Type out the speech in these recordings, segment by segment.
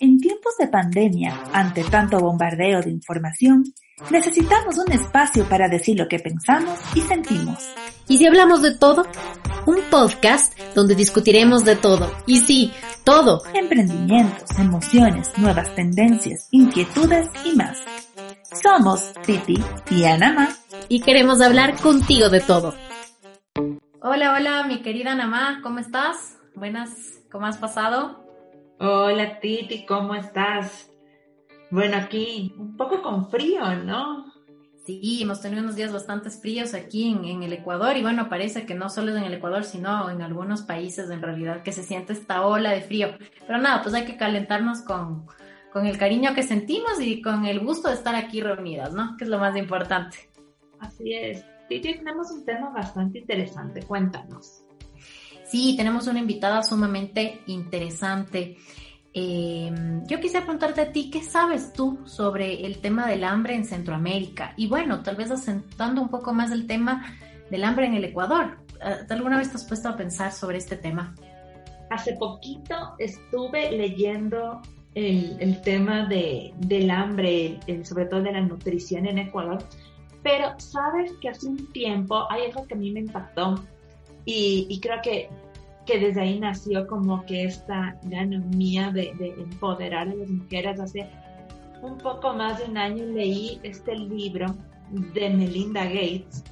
En tiempos de pandemia, ante tanto bombardeo de información, necesitamos un espacio para decir lo que pensamos y sentimos. ¿Y si hablamos de todo? Un podcast donde discutiremos de todo. Y sí, todo. Emprendimientos, emociones, nuevas tendencias, inquietudes y más. Somos Titi y Anama. Y queremos hablar contigo de todo. Hola, hola, mi querida Anamá, ¿cómo estás? Buenas, ¿cómo has pasado? Hola Titi, ¿cómo estás? Bueno, aquí un poco con frío, ¿no? Sí, hemos tenido unos días bastante fríos aquí en, el Ecuador y bueno, parece que no solo es en el Ecuador, sino en algunos países en realidad que se siente esta ola de frío. Pero nada, pues hay que calentarnos con, con el cariño que sentimos y con el gusto de estar aquí reunidas, ¿no? Que es lo más importante. Así es. Titi, tenemos un tema bastante interesante, cuéntanos. Sí, tenemos una invitada sumamente interesante. Em, yo quisiera preguntarte a ti, ¿qué sabes tú sobre el tema del hambre en Centroamérica? Y bueno, tal vez asentando un poco más el tema del hambre en el Ecuador. Ah, ¿Alguna vez te has puesto a pensar sobre este tema? Hace poquito estuve leyendo el, tema del hambre, sobre todo de la nutrición en Ecuador, pero sabes que hace un tiempo hay algo que a mí me impactó y, creo que, que, desde ahí nació como que esta ganas mía de, empoderar a las mujeres. Hace un poco más de un año leí este libro de Melinda Gates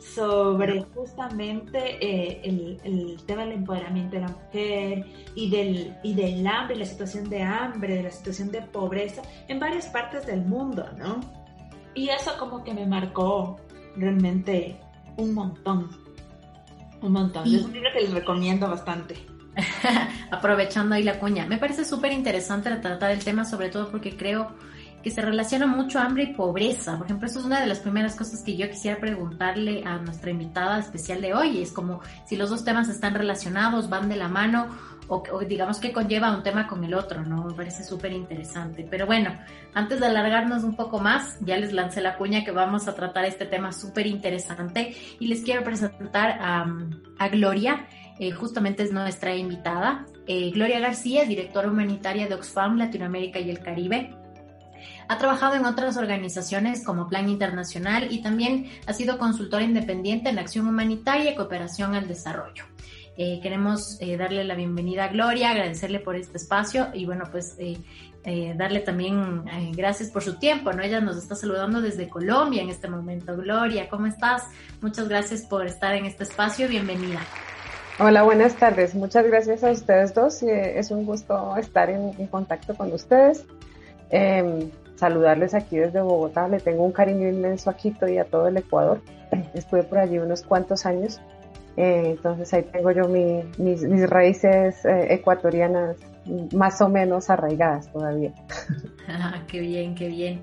sobre justamente eh, el, tema del empoderamiento de la mujer y del, y del hambre, la situación de hambre, de la situación de pobreza en varias partes del mundo, ¿no? Y eso como que me marcó realmente un montón. Un montón. Es un libro que les recomiendo bastante. Aprovechando ahí la cuña. Me parece súper interesante tratar el tema, sobre todo porque creo que se relaciona mucho hambre y pobreza. Por ejemplo, eso es una de las primeras cosas que yo quisiera preguntarle a nuestra invitada especial de hoy. Es como si los dos temas están relacionados, van de la mano o, digamos que conlleva un tema con el otro, ¿no? Me parece súper interesante. Pero bueno, antes de alargarnos un poco más, ya les lancé la cuña que vamos a tratar este tema súper interesante y les quiero presentar a, Gloria, eh, justamente es nuestra invitada. Eh, Gloria García, directora humanitaria de Oxfam Latinoamérica y el Caribe. Ha trabajado en otras organizaciones como Plan Internacional y también ha sido consultora independiente en acción humanitaria y cooperación al desarrollo. Eh, queremos darle la bienvenida a Gloria, agradecerle por este espacio y bueno, pues eh, darle también eh, gracias por su tiempo, ¿no? Ella nos está saludando desde Colombia en este momento. Gloria, ¿cómo estás? Muchas gracias por estar en este espacio, bienvenida. Hola, buenas tardes. Muchas gracias a ustedes dos. Eh, es un gusto estar en, contacto con ustedes. Em, saludarles aquí desde Bogotá. Le tengo un cariño inmenso a Quito y a todo el Ecuador. Estuve por allí unos cuantos años. entonces ahí tengo yo mis, raíces ecuatorianas más o menos arraigadas todavía. Ah, qué bien, qué bien.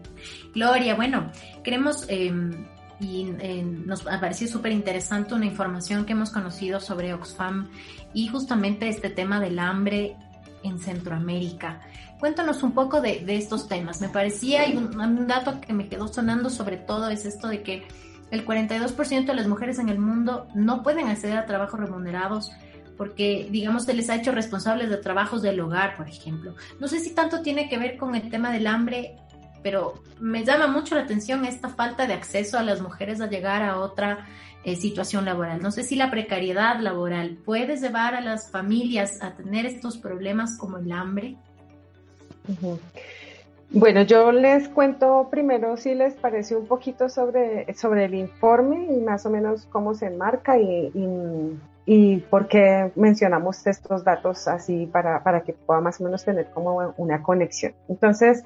Gloria, bueno, queremos, em, y em, nos ha parecido súper interesante una información que hemos conocido sobre Oxfam y justamente este tema del hambre en Centroamérica. Cuéntanos un poco de, estos temas. Me parecía, y un, dato que me quedó sonando sobre todo es esto de que el 42% de las mujeres en el mundo no pueden acceder a trabajos remunerados porque digamos se les ha hecho responsables de trabajos del hogar, por ejemplo. No sé si tanto tiene que ver con el tema del hambre, pero me llama mucho la atención esta falta de acceso a las mujeres a llegar a otra eh, situación laboral. No sé si la precariedad laboral puede llevar a las familias a tener estos problemas como el hambre. Bueno, yo les cuento primero si les parece un poquito sobre, sobre el informe y más o menos cómo se enmarca y y por qué mencionamos estos datos así para, para que pueda más o menos tener como una conexión. Entonces,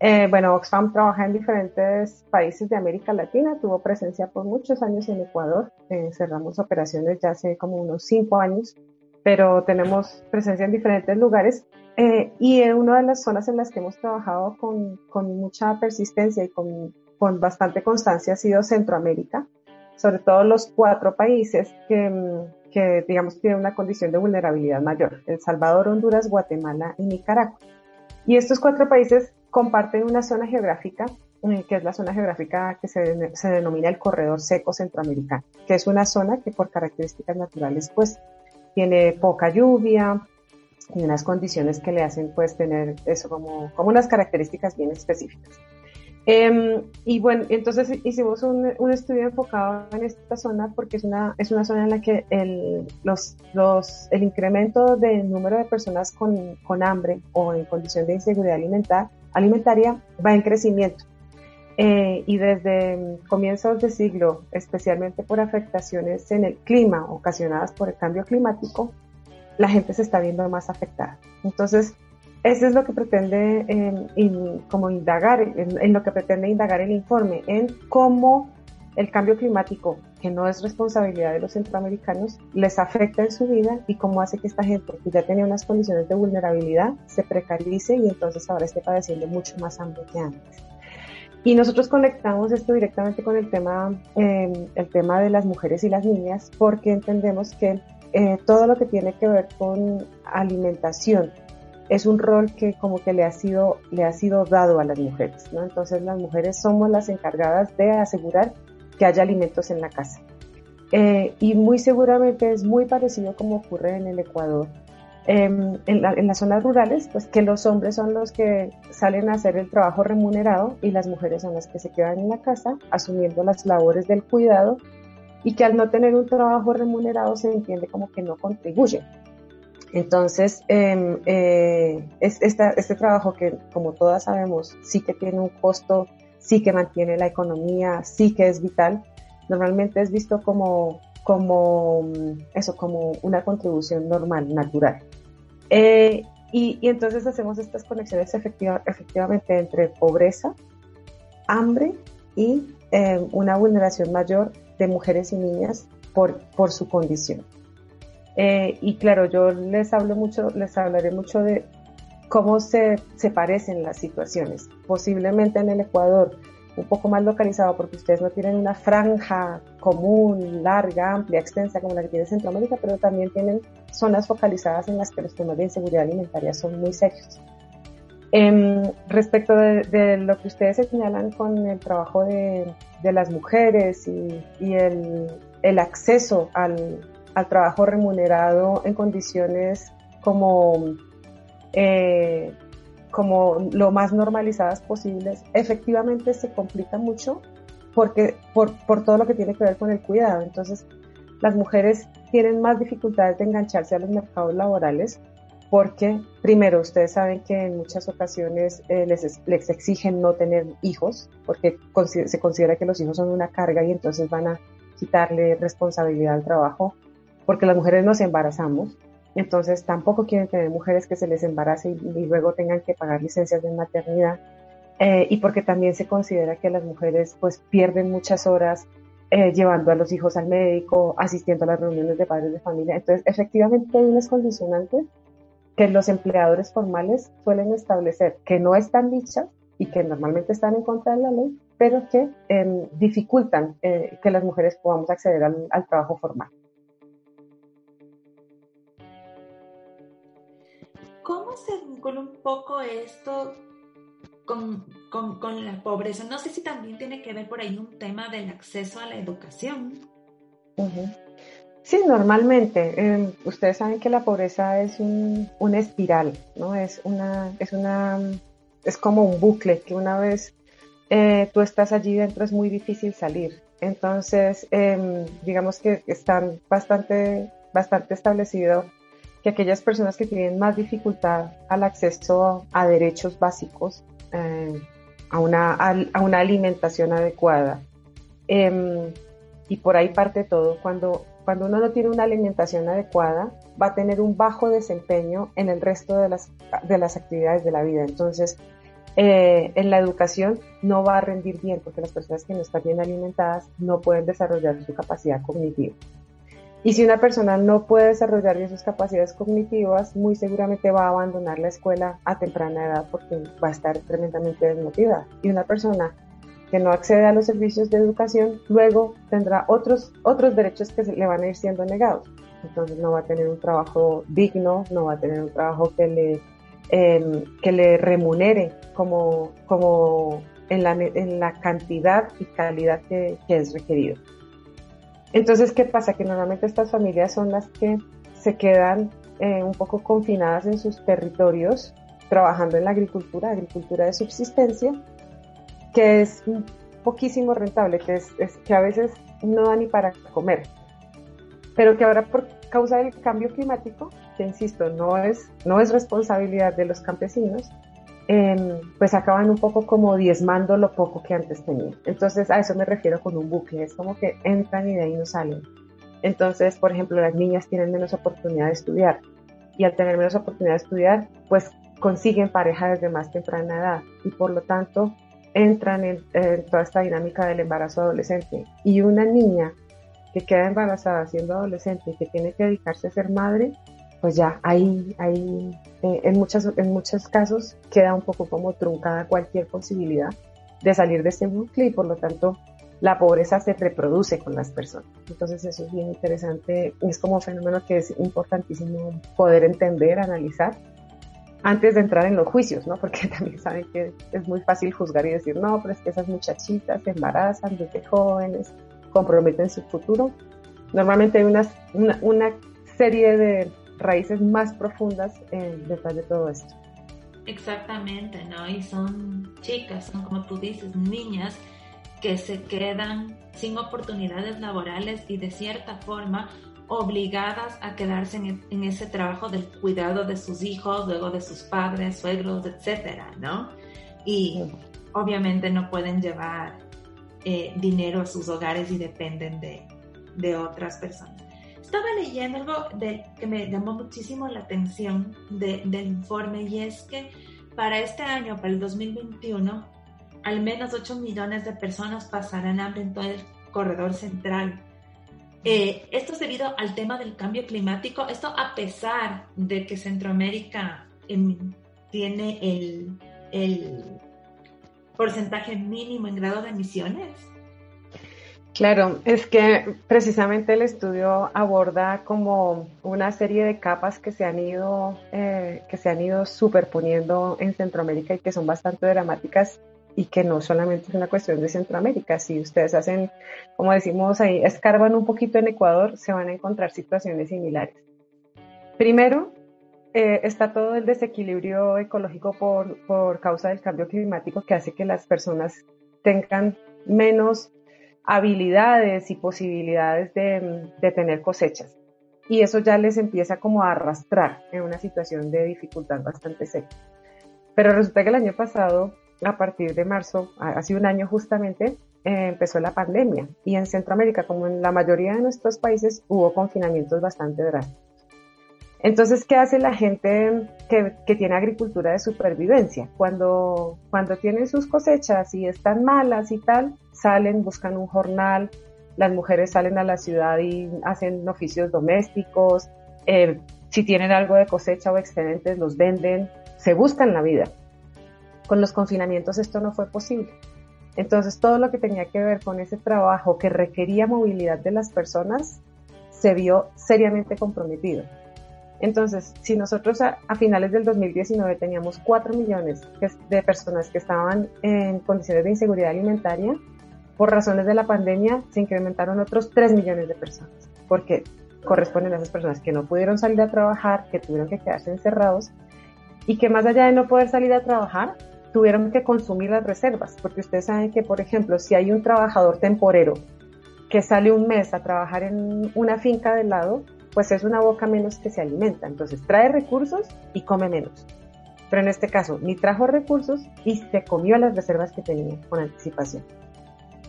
eh, bueno, Oxfam trabaja en diferentes países de América Latina, tuvo presencia por muchos años en Ecuador, eh, cerramos operaciones ya hace como unos cinco años, pero tenemos presencia en diferentes lugares eh, y en una de las zonas en las que hemos trabajado con, con mucha persistencia y con, con bastante constancia ha sido Centroamérica, sobre todo los cuatro países que que, digamos, tienen una condición de vulnerabilidad mayor, El Salvador, Honduras, Guatemala y Nicaragua. Y estos cuatro países comparten una zona geográfica, eh, que es la zona geográfica que se, se, denomina el Corredor Seco Centroamericano, que es una zona que por características naturales, pues, tiene poca lluvia, y unas condiciones que le hacen pues tener eso como, como unas características bien específicas. Em, y bueno, entonces hicimos un, un, estudio enfocado en esta zona porque es una, es una zona en la que el, los, los, el incremento del número de personas con, con hambre o en condición de inseguridad alimentar, alimentaria va en crecimiento. Eh, y desde comienzos de siglo, especialmente por afectaciones en el clima ocasionadas por el cambio climático, la gente se está viendo más afectada. Entonces, eso es lo que pretende em, como indagar, en, lo que pretende indagar el informe, en cómo el cambio climático, que no es responsabilidad de los centroamericanos, les afecta en su vida y cómo hace que esta gente que ya tenía unas condiciones de vulnerabilidad se precarice y entonces ahora esté padeciendo mucho más hambre que antes. Y nosotros conectamos esto directamente con el tema, em, el tema de las mujeres y las niñas, porque entendemos que eh, todo lo que tiene que ver con alimentación es un rol que como que le ha sido, le ha sido dado a las mujeres, ¿no? Entonces las mujeres somos las encargadas de asegurar que haya alimentos en la casa. Eh, y muy seguramente es muy parecido como ocurre en el Ecuador. Em, en, en, las zonas rurales, pues que los hombres son los que salen a hacer el trabajo remunerado y las mujeres son las que se quedan en la casa asumiendo las labores del cuidado y que al no tener un trabajo remunerado se entiende como que no contribuye. Entonces, em, eh, es este trabajo que, como todas sabemos, sí que tiene un costo, sí que mantiene la economía, sí que es vital, normalmente es visto como, como eso, como una contribución normal, natural. Eh, y, entonces hacemos estas conexiones efectiva, efectivamente entre pobreza, hambre y eh, una vulneración mayor de mujeres y niñas por, por su condición. Eh, y claro, yo les hablo mucho, les hablaré mucho de cómo se, se parecen las situaciones. Posiblemente en el Ecuador, un poco más localizado porque ustedes no tienen una franja común, larga, amplia, extensa como la que tiene Centroamérica, pero también tienen zonas focalizadas en las que los temas de inseguridad alimentaria son muy serios. Eh, respecto de, lo que ustedes señalan con el trabajo de, de las mujeres y, y el, el, acceso al, al, trabajo remunerado en condiciones como, eh, como lo más normalizadas posibles, efectivamente se complica mucho porque, por, por todo lo que tiene que ver con el cuidado. Entonces, las mujeres tienen más dificultades de engancharse a los mercados laborales porque primero ustedes saben que en muchas ocasiones eh, les, les, exigen no tener hijos porque se considera que los hijos son una carga y entonces van a quitarle responsabilidad al trabajo porque las mujeres nos embarazamos entonces tampoco quieren tener mujeres que se les embarace y, luego tengan que pagar licencias de maternidad eh, y porque también se considera que las mujeres pues pierden muchas horas eh, llevando a los hijos al médico, asistiendo a las reuniones de padres de familia. Entonces, efectivamente hay unas condicionantes que los empleadores formales suelen establecer que no están dichas y que normalmente están en contra de la ley, pero que eh, dificultan eh, que las mujeres podamos acceder al, trabajo formal. ¿Cómo se vincula un poco esto con, con, con la pobreza? No sé si también tiene que ver por ahí un tema del acceso a la educación. Sí, normalmente. Eh, ustedes saben que la pobreza es un, una espiral, ¿no? Es una, es una, es como un bucle que una vez eh, tú estás allí dentro es muy difícil salir. Entonces, eh, digamos que están bastante, bastante establecido que aquellas personas que tienen más dificultad al acceso a derechos básicos, eh, a, una, alimentación adecuada, em, y por ahí parte todo, cuando cuando uno no tiene una alimentación adecuada, va a tener un bajo desempeño en el resto de las, de las actividades de la vida. Entonces, eh, en la educación no va a rendir bien porque las personas que no están bien alimentadas no pueden desarrollar su capacidad cognitiva. Y si una persona no puede desarrollar bien sus capacidades cognitivas, muy seguramente va a abandonar la escuela a temprana edad porque va a estar tremendamente desmotivada. Y una persona que no accede a los servicios de educación, luego tendrá otros, otros derechos que le van a ir siendo negados. Entonces no va a tener un trabajo digno, no va a tener un trabajo que le, eh, que le remunere como, como en, la, en la cantidad y calidad que, que es requerido. Entonces, ¿qué pasa? Que normalmente estas familias son las que se quedan eh, un poco confinadas en sus territorios, trabajando en la agricultura, agricultura de subsistencia, que es poquísimo rentable, que, es, que a veces no da ni para comer, pero que ahora por causa del cambio climático, que insisto, no es, no es responsabilidad de los campesinos, em, pues acaban un poco como diezmando lo poco que antes tenían. Entonces a eso me refiero con un bucle, es como que entran y de ahí no salen. Entonces, por ejemplo, las niñas tienen menos oportunidad de estudiar y al tener menos oportunidad de estudiar, pues consiguen pareja desde más temprana edad y por lo tanto entran en, toda esta dinámica del embarazo adolescente. Y una niña que queda embarazada siendo adolescente y que tiene que dedicarse a ser madre, pues ya ahí, ahí eh, en, muchas, en muchos casos queda un poco como truncada cualquier posibilidad de salir de ese bucle y por lo tanto la pobreza se reproduce con las personas. Entonces eso es bien interesante, es como un fenómeno que es importantísimo poder entender, analizar antes de entrar en los juicios, ¿no? Porque también saben que es muy fácil juzgar y decir, no, pero es que esas muchachitas se embarazan desde jóvenes, comprometen su futuro. Normalmente hay una, una, serie de raíces más profundas detrás de todo esto. Exactamente, ¿no? Y son chicas, son como tú dices, niñas que se quedan sin oportunidades laborales y de cierta forma obligadas a quedarse en, ese trabajo del cuidado de sus hijos, luego de sus padres, suegros, etcétera, ¿no? Y obviamente no pueden llevar eh, dinero a sus hogares y dependen de, de otras personas. Estaba leyendo algo de, que me llamó muchísimo la atención del informe y es que para este año, para el 2021, al menos 8 millones de personas pasarán hambre en todo el corredor central eh, esto es debido al tema del cambio climático. Esto a pesar de que Centroamérica em, tiene el, el porcentaje mínimo en grado de emisiones. Claro, es que precisamente el estudio aborda como una serie de capas que se han ido eh, que se han ido superponiendo en Centroamérica y que son bastante dramáticas y que no solamente es una cuestión de Centroamérica. Si ustedes hacen, como decimos ahí, escarban un poquito en Ecuador, se van a encontrar situaciones similares. Primero, eh, está todo el desequilibrio ecológico por, por causa del cambio climático que hace que las personas tengan menos habilidades y posibilidades de, de tener cosechas. Y eso ya les empieza como a arrastrar en una situación de dificultad bastante seria. Pero resulta que el año pasado a partir de marzo, hace un año justamente, eh, empezó la pandemia y en Centroamérica, como en la mayoría de nuestros países, hubo confinamientos bastante drásticos. Entonces, ¿qué hace la gente que, tiene agricultura de supervivencia? Cuando, cuando tienen sus cosechas y están malas y tal, salen, buscan un jornal, las mujeres salen a la ciudad y hacen oficios domésticos, eh, si tienen algo de cosecha o excedentes, los venden, se buscan la vida. Con los confinamientos esto no fue posible. Entonces todo lo que tenía que ver con ese trabajo que requería movilidad de las personas se vio seriamente comprometido. Entonces, si nosotros a, finales del 2019 teníamos 4 millones de personas que estaban en condiciones de inseguridad alimentaria, por razones de la pandemia se incrementaron otros 3 millones de personas, porque corresponden a esas personas que no pudieron salir a trabajar, que tuvieron que quedarse encerrados y que más allá de no poder salir a trabajar, tuvieron que consumir las reservas, porque ustedes saben que, por ejemplo, si hay un trabajador temporero que sale un mes a trabajar en una finca de lado, pues es una boca menos que se alimenta. Entonces trae recursos y come menos. Pero en este caso, ni trajo recursos y se comió las reservas que tenía con anticipación.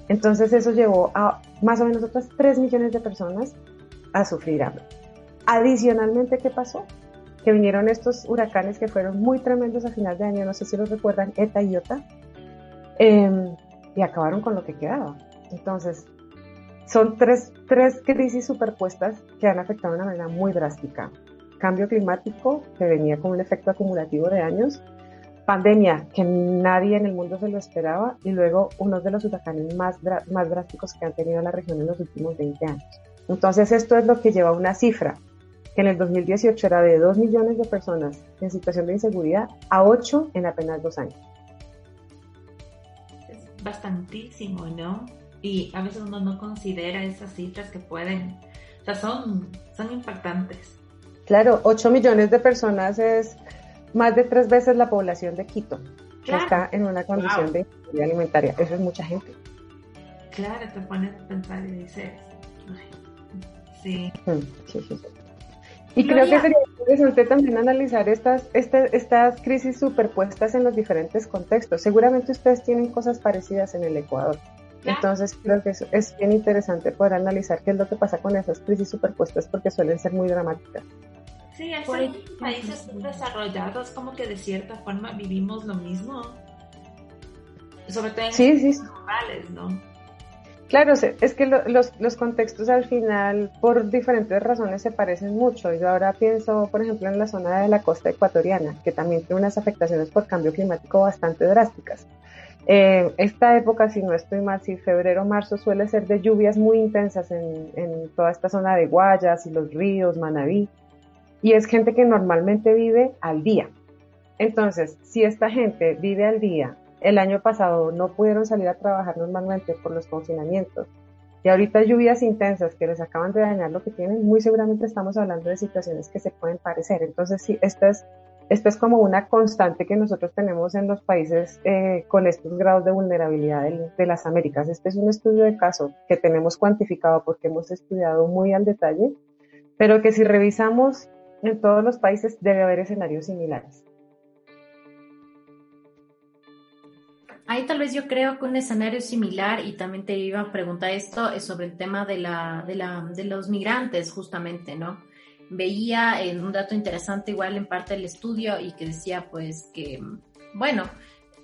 Entonces eso llevó a más o menos otras 3 millones de personas a sufrir hambre. Adicionalmente, ¿qué pasó? que vinieron estos huracanes que fueron muy tremendos a final de año, no sé si los recuerdan, ETA y IOTA, em, y acabaron con lo que quedaba. Entonces, son tres, tres crisis superpuestas que han afectado de una manera muy drástica. Cambio climático, que venía con un efecto acumulativo de años, pandemia, que nadie en el mundo se lo esperaba, y luego uno de los huracanes más, más drásticos que han tenido la región en los últimos 20 años. Entonces, esto es lo que lleva una cifra que en el 2018 era de 2 millones de personas en situación de inseguridad a 8 en apenas dos años. Es bastantísimo, ¿no? Y a veces uno no considera esas cifras que pueden, o sea, son, son impactantes. Claro, 8 millones de personas es más de tres veces la población de Quito, que está en una condición de inseguridad alimentaria. Eso es mucha gente. Claro, te pones a pensar y dices, sí. Sí, sí, sí. Y creo que sería interesante también analizar estas, este, estas crisis superpuestas en los diferentes contextos. Seguramente ustedes tienen cosas parecidas en el Ecuador. Entonces creo que es, es bien interesante poder analizar qué es lo que pasa con esas crisis superpuestas porque suelen ser muy dramáticas. Sí, en países desarrollados como que de cierta forma vivimos lo mismo. Sobre todo en sí, sí. ¿no? Claro, es que los, los, contextos al final, por diferentes razones, se parecen mucho. Yo ahora pienso, por ejemplo, en la zona de la costa ecuatoriana, que también tiene unas afectaciones por cambio climático bastante drásticas. Eh, esta época, si no estoy mal, si febrero, marzo, suele ser de lluvias muy intensas en, toda esta zona de Guayas y los ríos, Manabí, y es gente que normalmente vive al día. Entonces, si esta gente vive al día el año pasado no pudieron salir a trabajar normalmente por los confinamientos y ahorita lluvias intensas que les acaban de dañar lo que tienen, muy seguramente estamos hablando de situaciones que se pueden parecer. Entonces, sí, esta es, esta es como una constante que nosotros tenemos en los países eh, con estos grados de vulnerabilidad de, de las Américas. Este es un estudio de caso que tenemos cuantificado porque hemos estudiado muy al detalle, pero que si revisamos en todos los países debe haber escenarios similares. Ahí tal vez yo creo que un escenario similar, y también te iba a preguntar esto, es sobre el tema de, la, de, la, de los migrantes, justamente, ¿no? Veía en un dato interesante igual en parte del estudio y que decía pues que, bueno,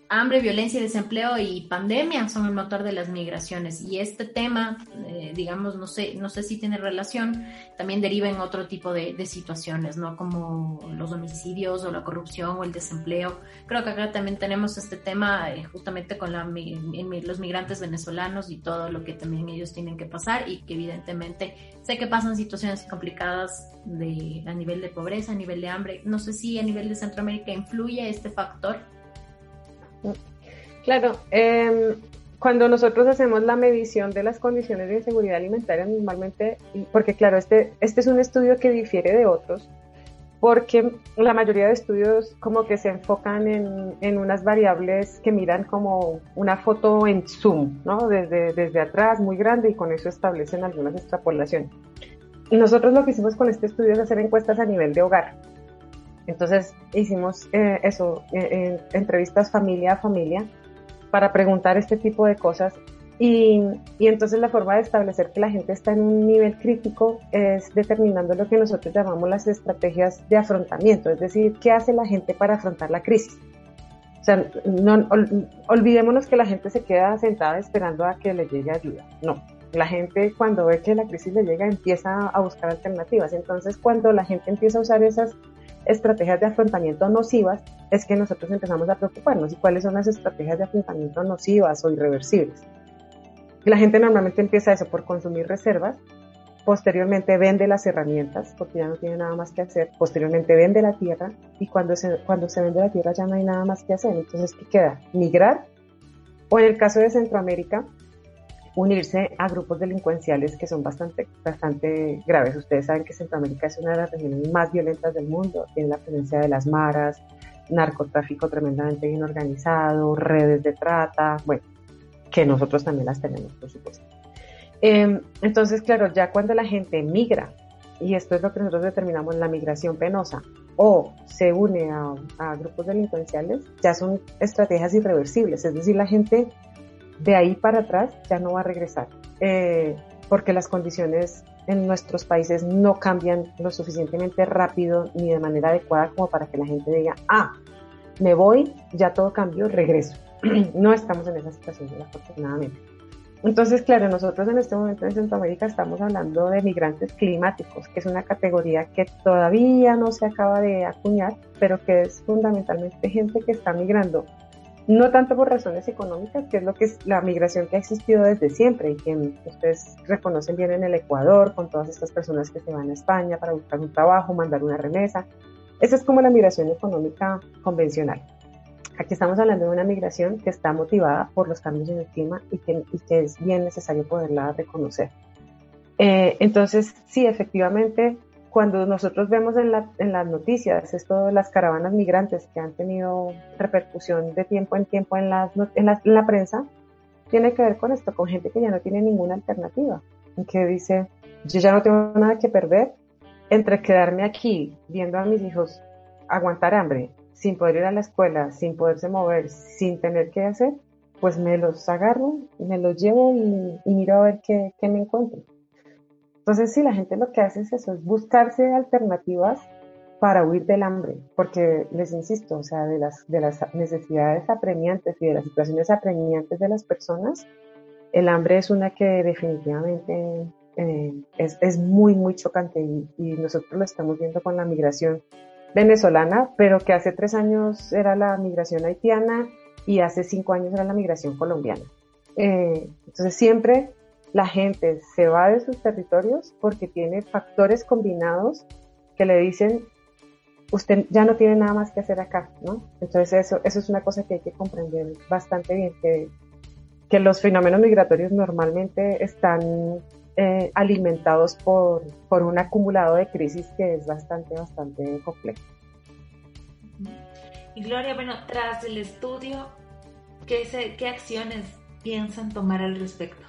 hambre, violencia desempleo y pandemia son el motor de las migraciones. Y este tema, eh, digamos, no sé, no sé si tiene relación, también deriva en otro tipo de, situaciones, ¿no? Como los homicidios o la corrupción o el desempleo. Creo que acá también tenemos este tema eh, justamente con la, los migrantes venezolanos y todo lo que también ellos tienen que pasar y que evidentemente sé que pasan situaciones complicadas de, a nivel de pobreza, a nivel de hambre. No sé si a nivel de Centroamérica influye este factor Claro, em, cuando nosotros hacemos la medición de las condiciones de inseguridad alimentaria, normalmente, porque claro, este, este es un estudio que difiere de otros, porque la mayoría de estudios como que se enfocan en, en, unas variables que miran como una foto en zoom, ¿no? Desde, desde atrás, muy grande, y con eso establecen algunas extrapolaciones. Nosotros lo que hicimos con este estudio es hacer encuestas a nivel de hogar. Entonces hicimos eh, eso, eh, entrevistas familia a familia para preguntar este tipo de cosas y, y, entonces la forma de establecer que la gente está en un nivel crítico es determinando lo que nosotros llamamos las estrategias de afrontamiento, es decir, qué hace la gente para afrontar la crisis. O sea, no, olvidémonos que la gente se queda sentada esperando a que le llegue ayuda. No, la gente cuando ve que la crisis le llega empieza a buscar alternativas. Entonces, cuando la gente empieza a usar esas estrategias de afrontamiento nocivas, es que nosotros empezamos a preocuparnos. ¿Y cuáles son las estrategias de afrontamiento nocivas o irreversibles? La gente normalmente empieza eso por consumir reservas, posteriormente vende las herramientas porque ya no tiene nada más que hacer, posteriormente vende la tierra y cuando se, cuando se vende la tierra ya no hay nada más que hacer. Entonces, ¿qué queda? Migrar o en el caso de Centroamérica, unirse a grupos delincuenciales que son bastante, bastante graves. Ustedes saben que Centroamérica es una de las regiones más violentas del mundo, tiene la presencia de las maras, narcotráfico tremendamente bien organizado, redes de trata, bueno, que nosotros también las tenemos, por supuesto. Em, entonces, claro, ya cuando la gente migra, y esto es lo que nosotros determinamos la migración penosa, o se une a, a grupos delincuenciales, ya son estrategias irreversibles, es decir, la gente de ahí para atrás ya no va a regresar, eh, porque las condiciones en nuestros países no cambian lo suficientemente rápido ni de manera adecuada como para que la gente diga, ah, me voy, ya todo cambió, regreso. no estamos en esa situación, afortunadamente. Entonces, claro, nosotros en este momento en Centroamérica estamos hablando de migrantes climáticos, que es una categoría que todavía no se acaba de acuñar, pero que es fundamentalmente gente que está migrando no tanto por razones económicas, que es lo que es la migración que ha existido desde siempre y que ustedes reconocen bien en el Ecuador, con todas estas personas que se van a España para buscar un trabajo, mandar una remesa. Esa es como la migración económica convencional. Aquí estamos hablando de una migración que está motivada por los cambios en el clima y que, es bien necesario poderla reconocer. Eh, entonces, sí, efectivamente, cuando nosotros vemos en, la, en las noticias esto de las caravanas migrantes que han tenido repercusión de tiempo en tiempo en, la, en la prensa, tiene que ver con esto, con gente que ya no tiene ninguna alternativa, que dice, yo ya no tengo nada que perder entre quedarme aquí viendo a mis hijos aguantar hambre, sin poder ir a la escuela, sin poderse mover, sin tener que hacer, pues me los agarro, me los llevo y, miro a ver qué, qué me encuentro. Entonces, sí, la gente lo que hace es eso, es buscarse alternativas para huir del hambre, porque les insisto, o sea, de las, de las necesidades apremiantes y de las situaciones apremiantes de las personas, el hambre es una que definitivamente eh, es, es, muy, muy chocante y, nosotros lo estamos viendo con la migración venezolana, pero que hace tres años era la migración haitiana y hace cinco años era la migración colombiana. Eh, entonces siempre la gente se va de sus territorios porque tiene factores combinados que le dicen, usted ya no tiene nada más que hacer acá, ¿no? Entonces eso, eso es una cosa que hay que comprender bastante bien, que, que los fenómenos migratorios normalmente están eh, alimentados por, por un acumulado de crisis que es bastante, bastante complejo. Y Gloria, bueno, tras el estudio, ¿qué, qué acciones piensan tomar al respecto?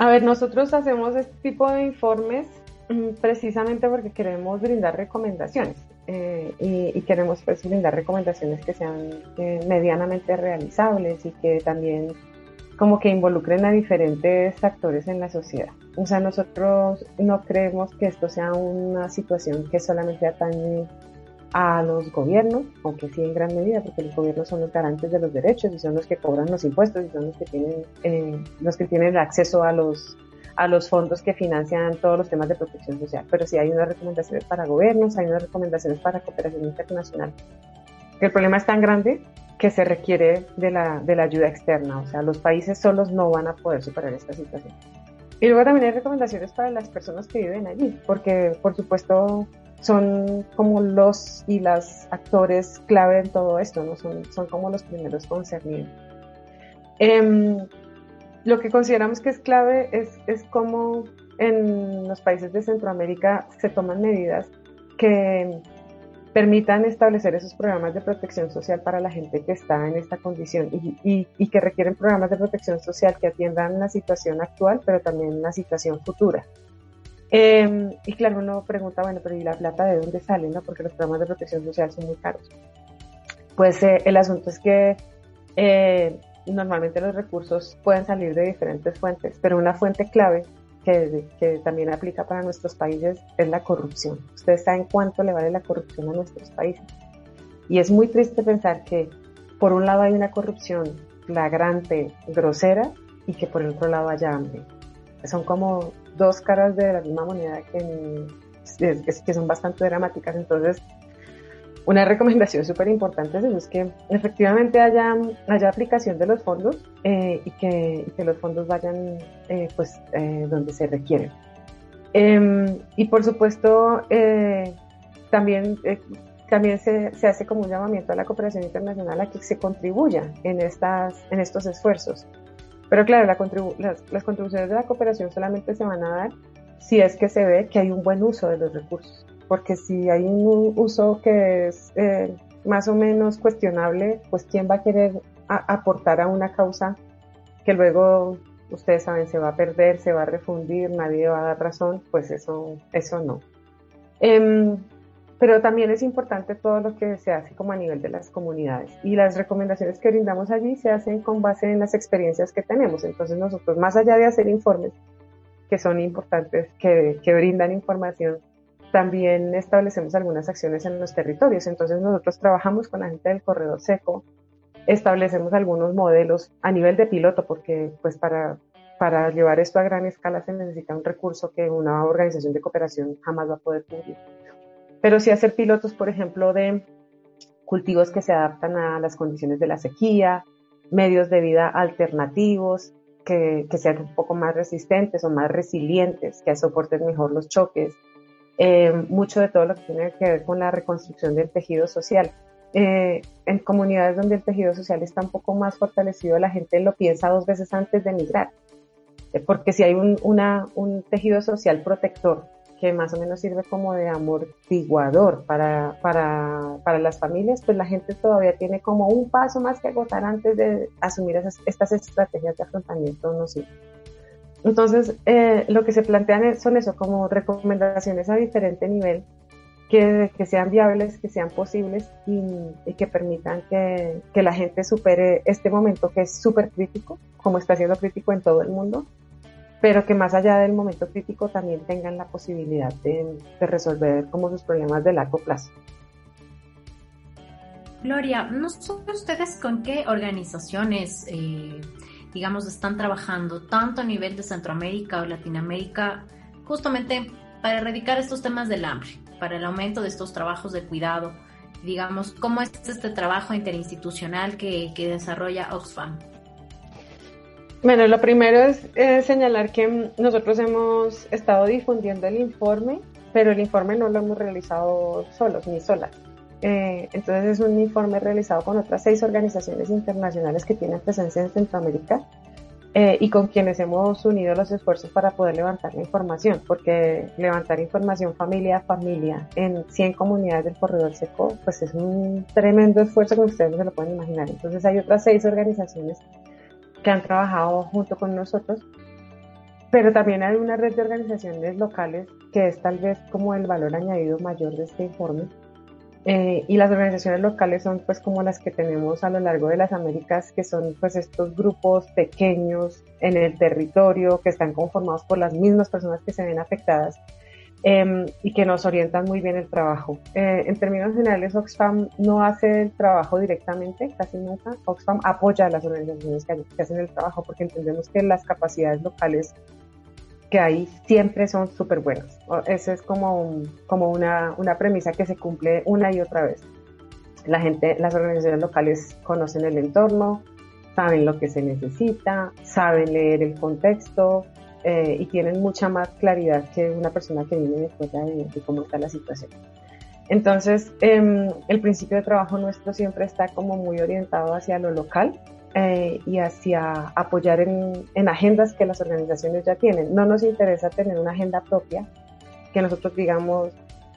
A ver, nosotros hacemos este tipo de informes mm, precisamente porque queremos brindar recomendaciones eh, y, queremos pues, brindar recomendaciones que sean eh, medianamente realizables y que también como que involucren a diferentes actores en la sociedad. O sea, nosotros no creemos que esto sea una situación que solamente atañe a los gobiernos, aunque sí en gran medida, porque los gobiernos son los garantes de los derechos y son los que cobran los impuestos y son los que tienen, eh, los que tienen acceso a los, a los fondos que financian todos los temas de protección social. Pero sí hay unas recomendaciones para gobiernos, hay unas recomendaciones para cooperación internacional. El problema es tan grande que se requiere de la, de la ayuda externa, o sea, los países solos no van a poder superar esta situación. Y luego también hay recomendaciones para las personas que viven allí, porque por supuesto son como los y las actores clave en todo esto, ¿no? Son, son como los primeros concernidos. Em, lo que consideramos que es clave es, es cómo en los países de Centroamérica se toman medidas que permitan establecer esos programas de protección social para la gente que está en esta condición y, y, y, que requieren programas de protección social que atiendan la situación actual, pero también la situación futura. Eh, y claro, uno pregunta, bueno, pero ¿y la plata de dónde sale? No? Porque los programas de protección social son muy caros. Pues eh, el asunto es que eh, normalmente los recursos pueden salir de diferentes fuentes, pero una fuente clave que, que, también aplica para nuestros países es la corrupción. Ustedes saben cuánto le vale la corrupción a nuestros países. Y es muy triste pensar que por un lado hay una corrupción flagrante, grosera, y que por el otro lado haya hambre. Son como dos caras de la misma moneda que, que son bastante dramáticas. Entonces, una recomendación súper importante es que efectivamente haya, haya aplicación de los fondos eh, y, que, que, los fondos vayan eh, pues eh, donde se requieren. Em, y por supuesto, también, también se, se, hace como un llamamiento a la cooperación internacional a que se contribuya en, estas, en estos esfuerzos. Pero claro, la las, las, contribuciones de la cooperación solamente se van a dar si es que se ve que hay un buen uso de los recursos. Porque si hay un uso que es eh, más o menos cuestionable, pues ¿quién va a querer aportar a una causa que luego, ustedes saben, se va a perder, se va a refundir, nadie va a dar razón? Pues eso, eso no. Eh, pero también es importante todo lo que se hace como a nivel de las comunidades y las recomendaciones que brindamos allí se hacen con base en las experiencias que tenemos. Entonces nosotros, más allá de hacer informes que son importantes, que, que brindan información, también establecemos algunas acciones en los territorios. Entonces nosotros trabajamos con la gente del corredor seco, establecemos algunos modelos a nivel de piloto, porque pues para, para llevar esto a gran escala se necesita un recurso que una organización de cooperación jamás va a poder cubrir pero sí hacer pilotos, por ejemplo, de cultivos que se adaptan a las condiciones de la sequía, medios de vida alternativos, que, sean un poco más resistentes o más resilientes, que soporten mejor los choques, eh, mucho de todo lo que tiene que ver con la reconstrucción del tejido social. Eh, en comunidades donde el tejido social está un poco más fortalecido, la gente lo piensa dos veces antes de emigrar, eh, porque si hay un tejido social protector que más o menos sirve como de amortiguador para, para, para las familias, pues la gente todavía tiene como un paso más que agotar antes de asumir esas, estas estrategias de afrontamiento nocivo. Entonces, eh, lo que se plantean son eso, como recomendaciones a diferente nivel, que, que sean viables, que sean posibles y, y que permitan que, que, la gente supere este momento que es súper crítico, como está siendo crítico en todo el mundo, pero que más allá del momento crítico también tengan la posibilidad de, de resolver como sus problemas de largo plazo. Gloria, ¿no son ustedes con qué organizaciones, eh, digamos, están trabajando tanto a nivel de Centroamérica o Latinoamérica justamente para erradicar estos temas del hambre, para el aumento de estos trabajos de cuidado? Digamos, ¿cómo es este trabajo interinstitucional que, que desarrolla Oxfam? Bueno, lo primero es señalar que nosotros hemos estado difundiendo el informe, pero el informe no lo hemos realizado solos ni solas. Eh, entonces es un informe realizado con otras seis organizaciones internacionales que tienen presencia en Centroamérica eh, y con quienes hemos unido los esfuerzos para poder levantar la información, porque levantar información familia a familia en 100 comunidades del corredor seco, pues es un tremendo esfuerzo que ustedes no se lo pueden imaginar. Entonces hay otras seis organizaciones que han trabajado junto con nosotros, pero también hay una red de organizaciones locales que es tal vez como el valor añadido mayor de este informe. Eh, y las organizaciones locales son pues como las que tenemos a lo largo de las Américas, que son pues estos grupos pequeños en el territorio que están conformados por las mismas personas que se ven afectadas Em, y que nos orientan muy bien el trabajo. Eh, en términos generales, Oxfam no hace el trabajo directamente, casi nunca. Oxfam apoya a las organizaciones que, hacen el trabajo porque entendemos que las capacidades locales que hay siempre son súper buenas. Esa es como, como una, una premisa que se cumple una y otra vez. La gente, las organizaciones locales conocen el entorno, saben lo que se necesita, saben leer el contexto, eh, y tienen mucha más claridad que una persona que viene de fuera de, cómo está la situación. Entonces, eh, el principio de trabajo nuestro siempre está como muy orientado hacia lo local eh, y hacia apoyar en, en, agendas que las organizaciones ya tienen. No nos interesa tener una agenda propia que nosotros digamos,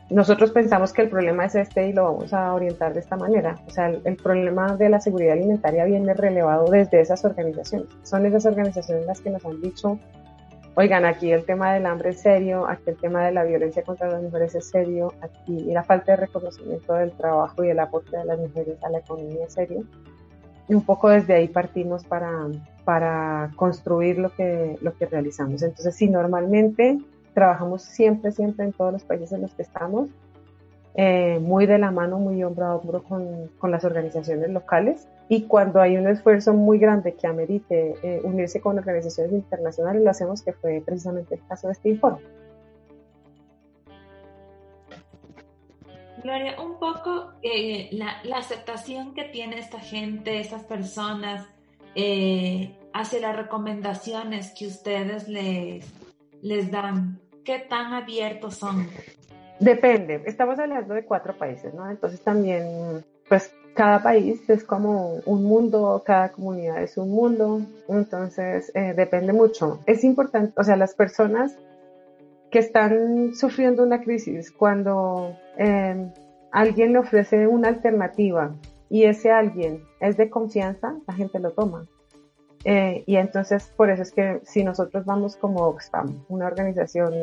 nosotros pensamos que el problema es este y lo vamos a orientar de esta manera. O sea, el, el problema de la seguridad alimentaria viene relevado desde esas organizaciones. Son esas organizaciones las que nos han dicho oigan, aquí el tema del hambre es serio, aquí el tema de la violencia contra las mujeres es serio, aquí la falta de reconocimiento del trabajo y el aporte de las mujeres a la economía es serio. Y un poco desde ahí partimos para, para construir lo que, lo que realizamos. Entonces, si normalmente trabajamos siempre, siempre en todos los países en los que estamos, eh, muy de la mano, muy hombro a hombro con, con las organizaciones locales, y cuando hay un esfuerzo muy grande que amerite eh, unirse con organizaciones internacionales, lo hacemos, que fue precisamente el caso de este informe. Gloria, un poco eh, la, la, aceptación que tiene esta gente, estas personas, eh, hacia las recomendaciones que ustedes les, les dan, ¿qué tan abiertos son? Depende, estamos hablando de cuatro países, ¿no? Entonces también, pues cada país es como un mundo, cada comunidad es un mundo, entonces eh, depende mucho. Es importante, o sea, las personas que están sufriendo una crisis, cuando eh, alguien le ofrece una alternativa y ese alguien es de confianza, la gente lo toma. Eh, y entonces por eso es que si nosotros vamos como Oxfam, una organización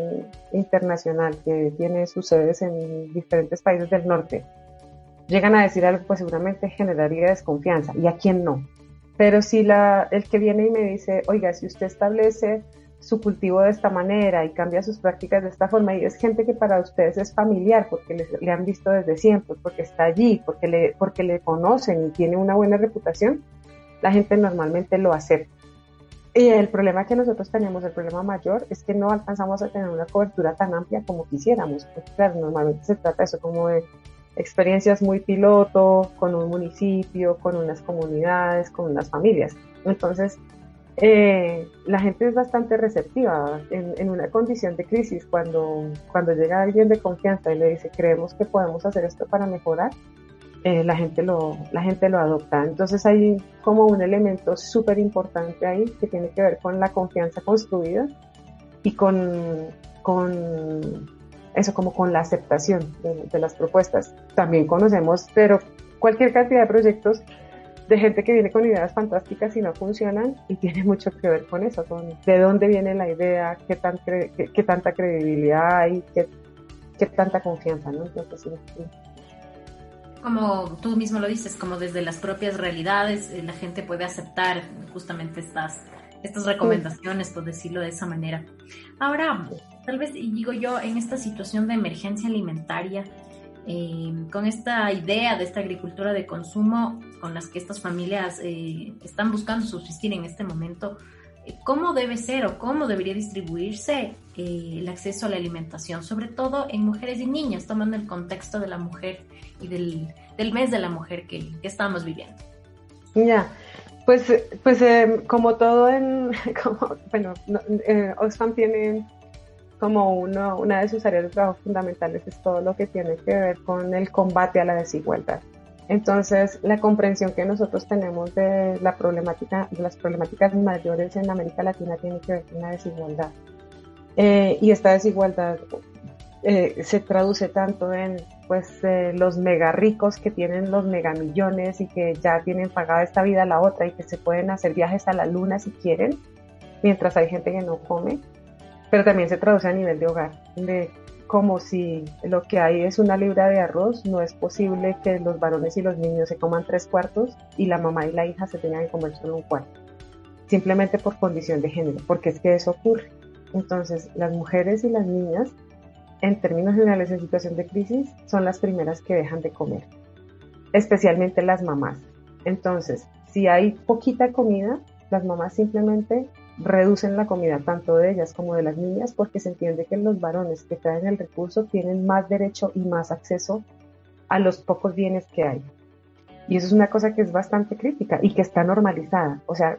internacional que tiene sus sedes en diferentes países del norte, llegan a decir algo, pues seguramente generaría desconfianza. ¿Y a quién no? Pero si la, el que viene y me dice, oiga, si usted establece su cultivo de esta manera y cambia sus prácticas de esta forma, y es gente que para ustedes es familiar, porque le, han visto desde siempre, porque está allí, porque le, porque le conocen y tiene una buena reputación, la gente normalmente lo acepta. Y el problema que nosotros tenemos, el problema mayor, es que no alcanzamos a tener una cobertura tan amplia como quisiéramos. Porque, claro, normalmente se trata eso como de experiencias muy piloto con un municipio, con unas comunidades, con unas familias. Entonces, eh, la gente es bastante receptiva en, una condición de crisis. Cuando, cuando llega alguien de confianza y le dice, creemos que podemos hacer esto para mejorar, eh, la, gente lo, la gente lo adopta. Entonces hay como un elemento súper importante ahí que tiene que ver con la confianza construida y con, con eso como con la aceptación de, las propuestas. También conocemos, pero cualquier cantidad de proyectos de gente que viene con ideas fantásticas y no funcionan y tiene mucho que ver con eso, con de dónde viene la idea, qué, tan qué, tanta credibilidad hay, qué, qué tanta confianza, ¿no? Entonces, sí, como tú mismo lo dices, como desde las propias realidades, eh, la gente puede aceptar justamente estas, estas recomendaciones, por decirlo de esa manera. Ahora, tal vez digo yo, en esta situación de emergencia alimentaria, eh, con esta idea de esta agricultura de consumo con las que estas familias eh, están buscando subsistir en este momento, cómo debe ser o cómo debería distribuirse eh, el acceso a la alimentación, sobre todo en mujeres y niños, tomando el contexto de la mujer y del, mes de la mujer que, estamos viviendo. Ya, pues, pues eh, como todo en, como, bueno, eh, Oxfam tiene como uno, una de sus áreas de trabajo fundamentales es todo lo que tiene que ver con el combate a la desigualdad. Entonces, la comprensión que nosotros tenemos de la problemática, de las problemáticas mayores en América Latina tiene que ver con la desigualdad. Eh, y esta desigualdad eh, se traduce tanto en pues eh, los mega ricos que tienen los mega millones y que ya tienen pagada esta vida a la otra y que se pueden hacer viajes a la luna si quieren, mientras hay gente que no come, pero también se traduce a nivel de hogar, de como si lo que hay es una libra de arroz, no es posible que los varones y los niños se coman tres cuartos y la mamá y la hija se tengan que comer solo un cuarto, simplemente por condición de género, porque es que eso ocurre. Entonces, las mujeres y las niñas, en términos generales en situación de crisis, son las primeras que dejan de comer, especialmente las mamás. Entonces, si hay poquita comida, las mamás simplemente reducen la comida tanto de ellas como de las niñas porque se entiende que los varones que traen el recurso tienen más derecho y más acceso a los pocos bienes que hay. Y eso es una cosa que es bastante crítica y que está normalizada. O sea,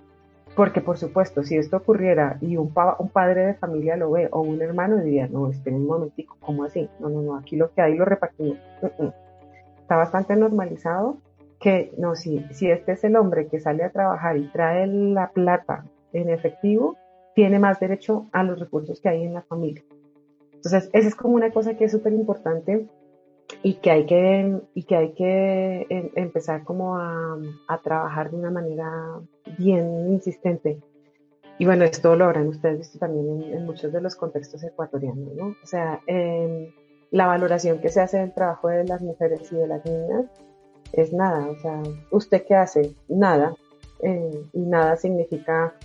porque por supuesto, si esto ocurriera y un, un padre de familia lo ve o un hermano diría, no, esperen un momentico, ¿cómo así? No, no, no, aquí lo que hay lo repartimos. Está bastante normalizado que, no, si, si este es el hombre que sale a trabajar y trae la plata en efectivo, tiene más derecho a los recursos que hay en la familia. Entonces, esa es como una cosa que es súper importante y que hay que, y que, hay que em, empezar como a, trabajar de una manera bien insistente. Y bueno, esto lo habrán ustedes visto también en, muchos de los contextos ecuatorianos, ¿no? O sea, em, la valoración que se hace del trabajo de las mujeres y de las niñas es nada. O sea, ¿usted qué hace? Nada. Eh, y nada significa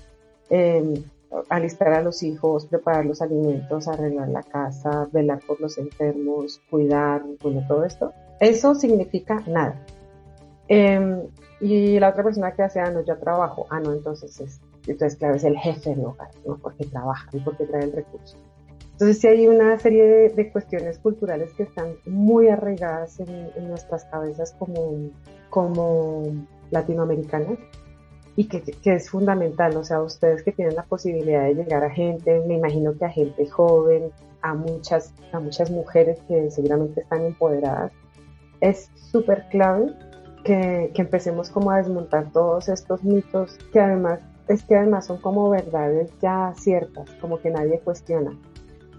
eh, alistar a los hijos, preparar los alimentos, arreglar la casa, velar por los enfermos, cuidar, bueno, todo esto. Eso significa nada. Em, y la otra persona que hace, ah, no, yo trabajo, ah, no, entonces es, entonces claro, es el jefe del hogar, ¿no? Porque trabaja y porque trae el recurso. Entonces sí hay una serie de, cuestiones culturales que están muy arraigadas en, en nuestras cabezas como, como latinoamericanas y que, que, es fundamental, o sea, ustedes que tienen la posibilidad de llegar a gente, me imagino que a gente joven, a muchas, a muchas mujeres que seguramente están empoderadas, es súper clave que, que, empecemos como a desmontar todos estos mitos que además, es que además son como verdades ya ciertas, como que nadie cuestiona.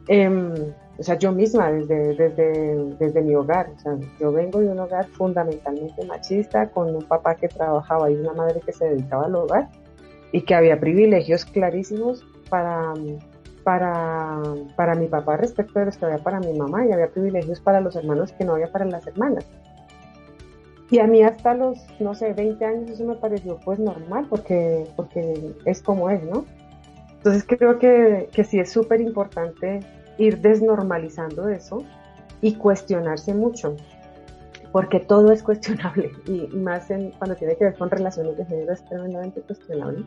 Eh, o sea, yo misma desde, desde, desde mi hogar, o sea, yo vengo de un hogar fundamentalmente machista, con un papá que trabajaba y una madre que se dedicaba al hogar y que había privilegios clarísimos para, para, para mi papá respecto de los que había para mi mamá y había privilegios para los hermanos que no había para las hermanas. Y a mí hasta los, no sé, 20 años eso me pareció pues normal porque, porque es como es, ¿no? Entonces creo que, que sí es súper importante ir desnormalizando eso y cuestionarse mucho, porque todo es cuestionable y, más en, cuando tiene que ver con relaciones de género es tremendamente cuestionable.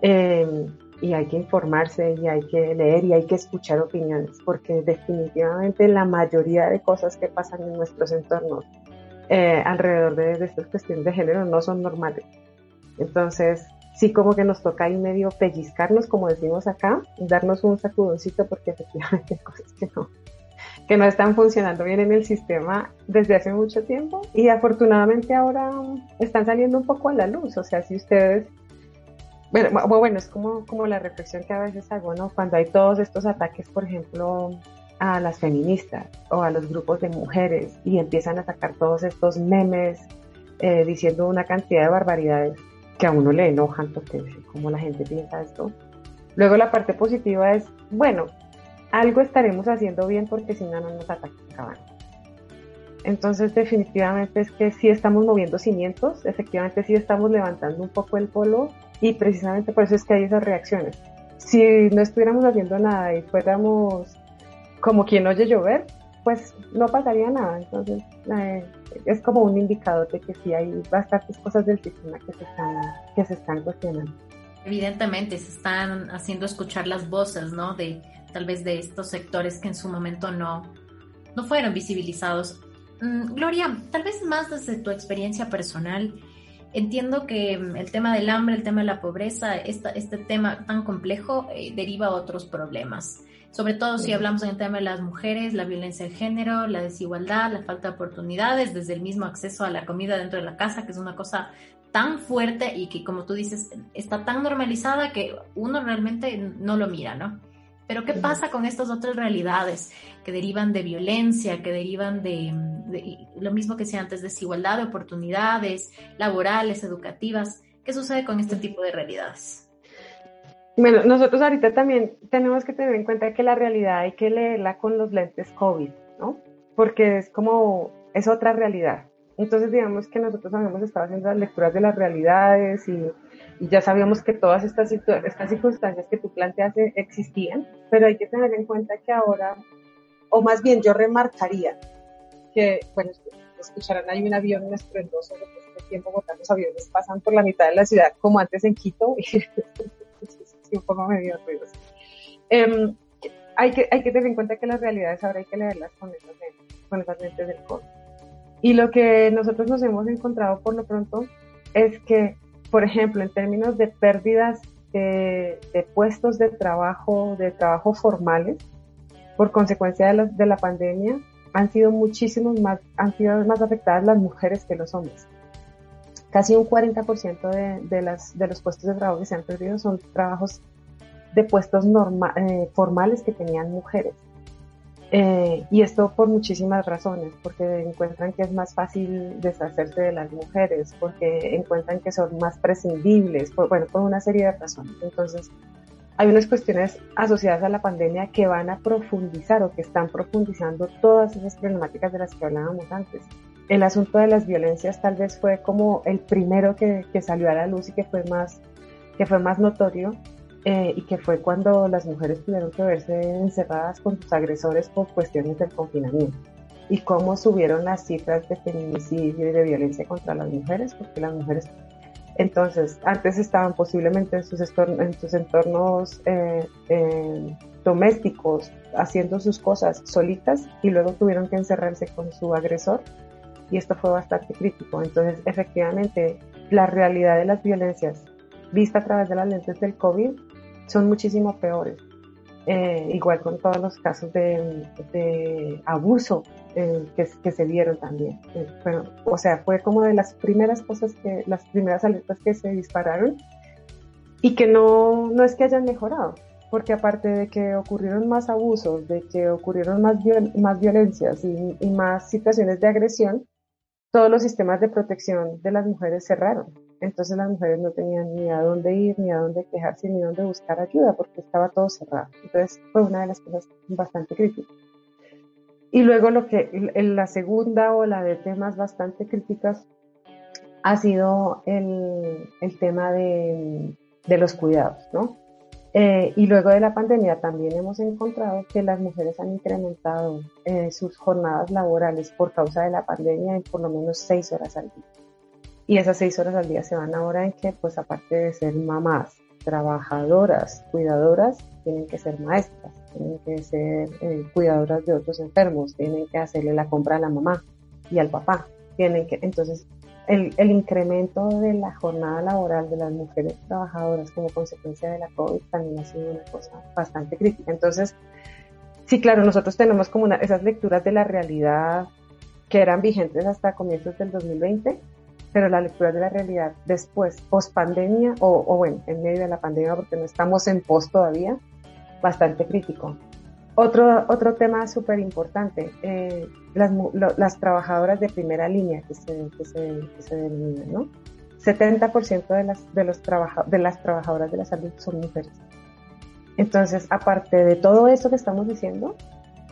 Em, y hay que informarse y hay que leer y hay que escuchar opiniones, porque definitivamente la mayoría de cosas que pasan en nuestros entornos eh, alrededor de, de estas cuestiones de género no son normales. Entonces, sí como que nos toca ahí medio pellizcarnos, como decimos acá, darnos un sacudoncito porque efectivamente hay cosas que no, que no están funcionando bien en el sistema desde hace mucho tiempo y afortunadamente ahora están saliendo un poco a la luz. O sea, si ustedes, bueno, bueno es como, como la reflexión que a veces hago, ¿no? Cuando hay todos estos ataques, por ejemplo, a las feministas o a los grupos de mujeres y empiezan a sacar todos estos memes eh, diciendo una cantidad de barbaridades que a uno le enojan porque como la gente piensa esto. Luego la parte positiva es, bueno, algo estaremos haciendo bien porque si no, no nos atacan. Entonces definitivamente es que sí estamos moviendo cimientos, efectivamente sí estamos levantando un poco el polo y precisamente por eso es que hay esas reacciones. Si no estuviéramos haciendo nada y fuéramos como quien oye llover, pues no pasaría nada. Entonces eh, es como un indicador de que sí hay bastantes cosas del sistema que se están, que se están cuestionando. Evidentemente se están haciendo escuchar las voces, ¿no? De tal vez de estos sectores que en su momento no, no fueron visibilizados. Mm, Gloria, tal vez más desde tu experiencia personal, entiendo que mm, el tema del hambre, el tema de la pobreza, este tema tan complejo eh, deriva a otros problemas. Sobre todo si hablamos en el tema de las mujeres, la violencia de género, la desigualdad, la falta de oportunidades, desde el mismo acceso a la comida dentro de la casa, que es una cosa tan fuerte y que, como tú dices, está tan normalizada que uno realmente no lo mira, ¿no? Pero ¿qué pasa con estas otras realidades que derivan de violencia, que derivan de, lo mismo que decía antes, desigualdad de oportunidades laborales, educativas? ¿Qué sucede con este tipo de realidades? Bueno, nosotros ahorita también tenemos que tener en cuenta que la realidad hay que leerla con los lentes COVID, ¿no? Porque es como, es otra realidad. Entonces, digamos que nosotros habíamos estado haciendo las lecturas de las realidades y y ya sabíamos que todas estas, estas circunstancias que tú planteas e-, existían, pero hay que tener en cuenta que ahora, o más bien yo remarcaría que, bueno, escucharán, hay un avión estruendoso, de este tiempo los aviones pasan por la mitad de la ciudad, como antes en Quito, un poco medio ruidos. Eh, hay, que, hay que tener en cuenta que las realidades ahora hay que leerlas con esas lentes, con esas lentes del COVID. Y lo que nosotros nos hemos encontrado por lo pronto es que por ejemplo, en términos de pérdidas de, puestos de trabajo, de trabajo formales, por consecuencia de la, pandemia, han sido muchísimos más, han sido más afectadas las mujeres que los hombres. Casi un 40% de, los puestos de trabajo que se han perdido son trabajos de puestos eh, formales que tenían mujeres. Eh, y esto por muchísimas razones, porque encuentran que es más fácil deshacerse de las mujeres, porque encuentran que son más prescindibles, por, bueno, por una serie de razones. Entonces, hay unas cuestiones asociadas a la pandemia que van a profundizar o que están profundizando todas esas problemáticas de las que hablábamos antes. El asunto de las violencias tal vez fue como el primero que, salió a la luz y que fue más, que fue más notorio, eh, y que fue cuando las mujeres tuvieron que verse encerradas con sus agresores por cuestiones del confinamiento. Y cómo subieron las cifras de feminicidio y de violencia contra las mujeres, porque las mujeres entonces antes estaban posiblemente en sus, en sus entornos eh, eh, domésticos haciendo sus cosas solitas y luego tuvieron que encerrarse con su agresor y esto fue bastante crítico. Entonces efectivamente la realidad de las violencias vista a través de las lentes del COVID son muchísimo peores. Eh, igual con todos los casos de, abuso eh, que, se dieron también. Eh, o sea, fue como de las primeras cosas que, las primeras alertas que se dispararon y que no, no es que hayan mejorado, porque aparte de que ocurrieron más abusos, de que ocurrieron más, más violencias y, y más situaciones de agresión, todos los sistemas de protección de las mujeres cerraron. Entonces las mujeres no tenían ni a dónde ir, ni a dónde quejarse, ni a dónde buscar ayuda, porque estaba todo cerrado. Entonces fue una de las cosas bastante críticas. Y luego lo que, la segunda ola de temas bastante críticas ha sido el, el tema de, de, los cuidados, ¿no? Eh, y luego de la pandemia también hemos encontrado que las mujeres han incrementado eh, sus jornadas laborales por causa de la pandemia en por lo menos seis horas al día. Y esas seis horas al día se van ahora en que, pues aparte de ser mamás, trabajadoras, cuidadoras, tienen que ser maestras, tienen que ser eh, cuidadoras de otros enfermos, tienen que hacerle la compra a la mamá y al papá. Tienen que, entonces, el, incremento de la jornada laboral de las mujeres trabajadoras como consecuencia de la COVID también ha sido una cosa bastante crítica. Entonces, sí, claro, nosotros tenemos como una, esas lecturas de la realidad que eran vigentes hasta comienzos del 2020 pero la lectura de la realidad después, post pandemia, o, bueno, en medio de la pandemia, porque no estamos en post todavía, bastante crítico. Otro, otro tema súper importante, eh, las, las, trabajadoras de primera línea que se, que se, que se denominan, ¿no? 70% de las, de, los de las trabajadoras de la salud son mujeres. Entonces, aparte de todo eso que estamos diciendo,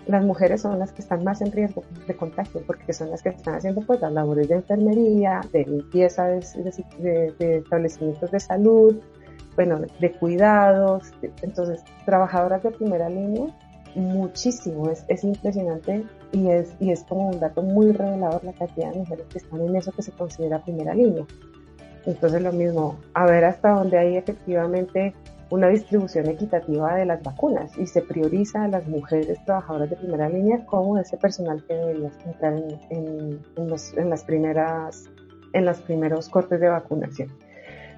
las mujeres son las que están más en riesgo de contagio, porque son las que están haciendo pues las labores de enfermería, de limpieza de, de, establecimientos de salud, bueno, de cuidados. Entonces, trabajadoras de primera línea, muchísimo, es, es impresionante y es, y es como un dato muy revelador la cantidad de mujeres que están en eso que se considera primera línea. Entonces, lo mismo, a ver hasta dónde hay efectivamente una distribución equitativa de las vacunas y se prioriza a las mujeres trabajadoras de primera línea como ese personal que debería entrar en, en, las primeras en los primeros cortes de vacunación.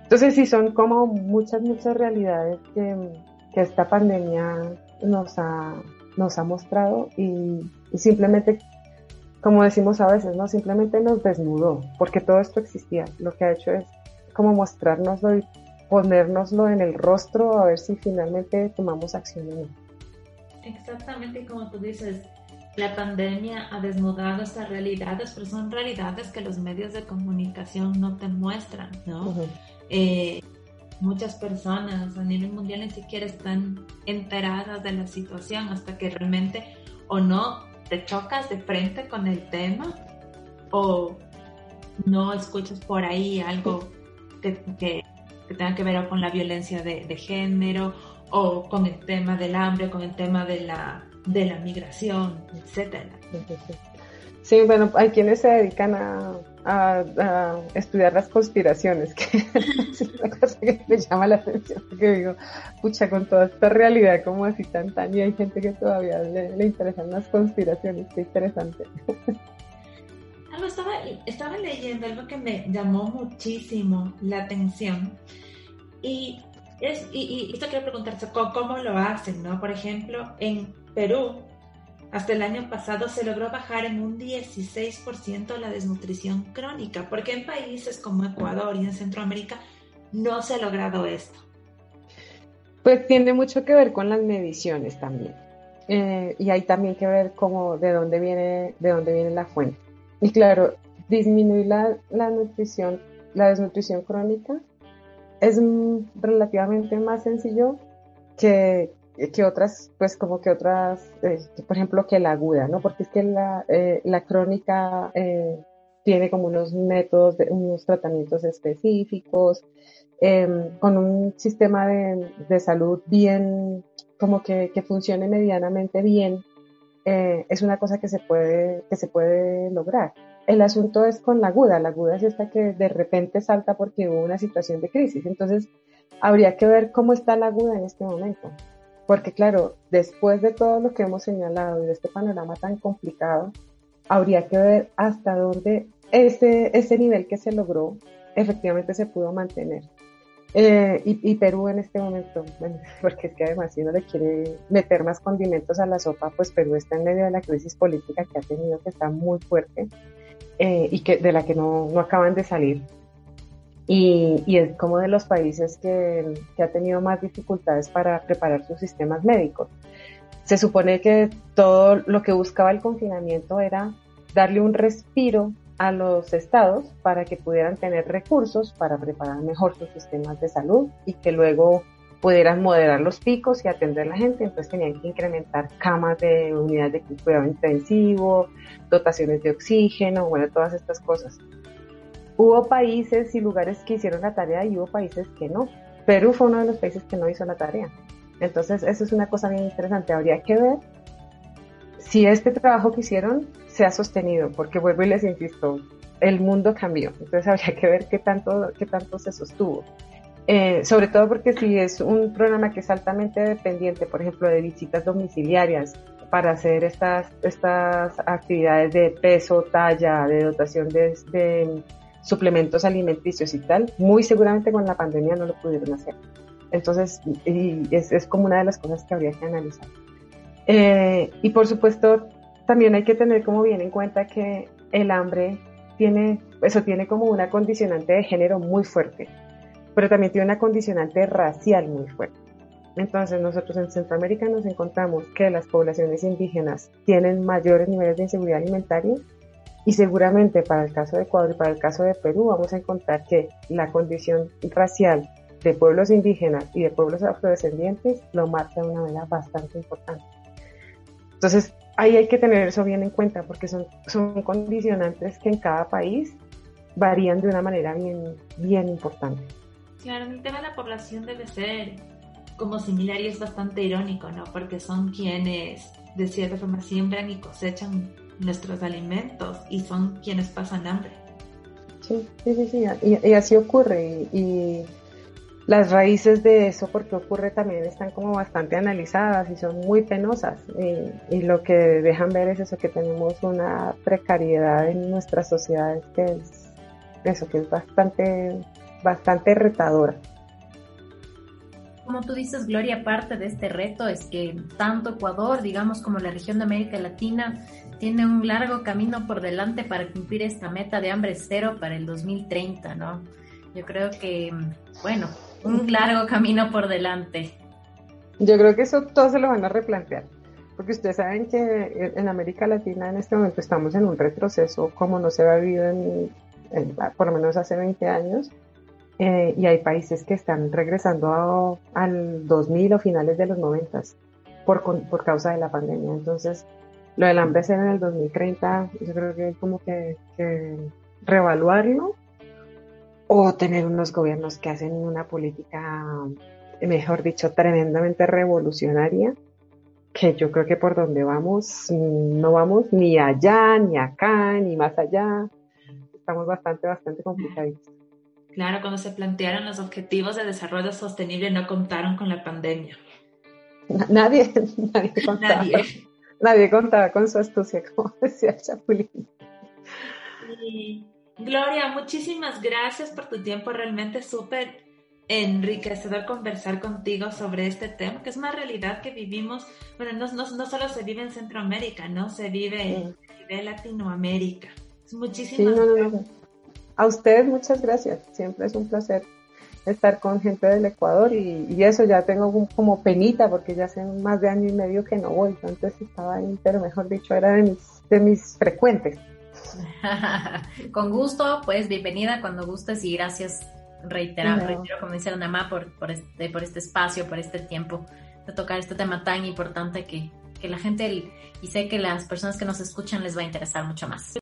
Entonces sí son como muchas, muchas realidades que esta pandemia nos ha, nos ha mostrado y, y, simplemente, como decimos a veces, ¿no? Simplemente nos desnudó, porque todo esto existía. Lo que ha hecho es como mostrárnoslo y ponérnoslo en el rostro a ver si finalmente tomamos acción. Exactamente como tú dices, la pandemia ha desnudado estas realidades, pero son realidades que los medios de comunicación no te muestran, ¿no? Eh, muchas personas a nivel mundial ni siquiera están enteradas de la situación hasta que realmente o no te chocas de frente con el tema o no escuchas por ahí algo que, que que tenga que ver con la violencia de, género o con el tema del hambre, con el tema de la, de la migración, etcétera. Sí, bueno, hay quienes se dedican a, estudiar las conspiraciones, que me llama la atención, porque digo, pucha, con toda esta realidad como así tan tan, y hay gente que todavía le, interesan las conspiraciones, qué interesante. estaba, estaba leyendo algo que me llamó muchísimo la atención y, es, y, esto quiero preguntarse, ¿cómo, lo hacen? ¿no? Por ejemplo, en Perú, hasta el año pasado se logró bajar en un 16% la desnutrición crónica, porque en países como Ecuador y en Centroamérica no se ha logrado esto. Pues tiene mucho que ver con las mediciones también. Eh, y hay también que ver cómo, de dónde viene, de dónde viene la fuente. Y claro, disminuir la, la nutrición, la desnutrición crónica es relativamente más sencillo que, que otras, pues como que otras, eh, por ejemplo, que la aguda, ¿no? Porque es que la, eh, la crónica tiene como unos métodos, unos tratamientos específicos, em, con un sistema de, de, salud bien, como que, que funcione medianamente bien, eh, es una cosa que se puede, que se puede lograr. El asunto es con la aguda. La aguda es esta que de repente salta porque hubo una situación de crisis. Entonces, habría que ver cómo está la aguda en este momento. Porque claro, después de todo lo que hemos señalado y de este panorama tan complicado, habría que ver hasta dónde ese, ese nivel que se logró efectivamente se pudo mantener. Eh, y, Perú en este momento, bueno, porque es que además si uno le quiere meter más condimentos a la sopa, pues Perú está en medio de la crisis política que ha tenido, que está muy fuerte eh, y que de la que no, no acaban de salir. Y, y, es como de los países que, que ha tenido más dificultades para preparar sus sistemas médicos. Se supone que todo lo que buscaba el confinamiento era darle un respiro a los estados para que pudieran tener recursos para preparar mejor sus sistemas de salud y que luego pudieran moderar los picos y atender a la gente, entonces tenían que incrementar camas de unidades de cuidado intensivo, dotaciones de oxígeno, bueno, todas estas cosas. Hubo países y lugares que hicieron la tarea y hubo países que no. Perú fue uno de los países que no hizo la tarea. Entonces, eso es una cosa bien interesante. Habría que ver si este trabajo que hicieron se ha sostenido, porque vuelvo y les insisto, el mundo cambió, entonces habría que ver qué tanto, qué tanto se sostuvo. Eh, sobre todo porque si es un programa que es altamente dependiente, por ejemplo, de visitas domiciliarias para hacer estas, estas actividades de peso, talla, de dotación de, de suplementos alimenticios y tal, muy seguramente con la pandemia no lo pudieron hacer. Entonces, y es, es como una de las cosas que habría que analizar. Eh, y por supuesto, también hay que tener como bien en cuenta que el hambre tiene, eso tiene como una condicionante de género muy fuerte, pero también tiene una condicionante racial muy fuerte. Entonces nosotros en Centroamérica nos encontramos que las poblaciones indígenas tienen mayores niveles de inseguridad alimentaria y seguramente para el caso de Ecuador y para el caso de Perú vamos a encontrar que la condición racial de pueblos indígenas y de pueblos afrodescendientes lo marca de una manera bastante importante. Entonces, ahí hay que tener eso bien en cuenta porque son, son condicionantes que en cada país varían de una manera bien, bien importante. Claro, el tema de la población debe ser como similar y es bastante irónico, ¿no? Porque son quienes de cierta forma siembran y cosechan nuestros alimentos y son quienes pasan hambre. Sí, sí, sí, sí. Y, así ocurre. y las raíces de eso, porque ocurre también, están como bastante analizadas y son muy penosas. Y, lo que dejan ver es eso, que tenemos una precariedad en nuestras sociedades que es eso, que es bastante, bastante retadora. Como tú dices, Gloria, parte de este reto es que tanto Ecuador, digamos, como la región de América Latina, tiene un largo camino por delante para cumplir esta meta de hambre cero para el 2030, ¿no? Yo creo que, bueno, un largo camino por delante. Yo creo que eso todos se lo van a replantear, porque ustedes saben que en América Latina en este momento estamos en un retroceso como no se ha vivido en, por lo menos hace 20 años, eh, y hay países que están regresando al 2000 o finales de los 90 por, por causa de la pandemia. Entonces, lo del hambre en el 2030, yo creo que hay como que, que reevaluarlo o tener unos gobiernos que hacen una política, mejor dicho, tremendamente revolucionaria, que yo creo que por donde vamos, no vamos ni allá, ni acá, ni más allá. Estamos bastante, bastante complicados. Claro, cuando se plantearon los objetivos de desarrollo sostenible no contaron con la pandemia. Nadie, nadie contaba. Nadie. contaba con su astucia, como decía Chapulín. Gloria, muchísimas gracias por tu tiempo, realmente súper enriquecedor conversar contigo sobre este tema, que es una realidad que vivimos, bueno, no, no, solo se vive en Centroamérica, ¿no? Se vive en Latinoamérica. Muchísimas gracias. A ustedes muchas gracias, siempre es un placer estar con gente del Ecuador y, eso ya tengo como penita porque ya hace más de año y medio que no voy, antes estaba ahí, pero mejor dicho era de mis, de mis frecuentes. Con gusto, pues bienvenida cuando gustes y gracias, reiterar, reitero, como dice la mamá, por, por, este, por este espacio, por este tiempo de tocar este tema tan importante que, que la gente y sé que las personas que nos escuchan les va a interesar mucho más.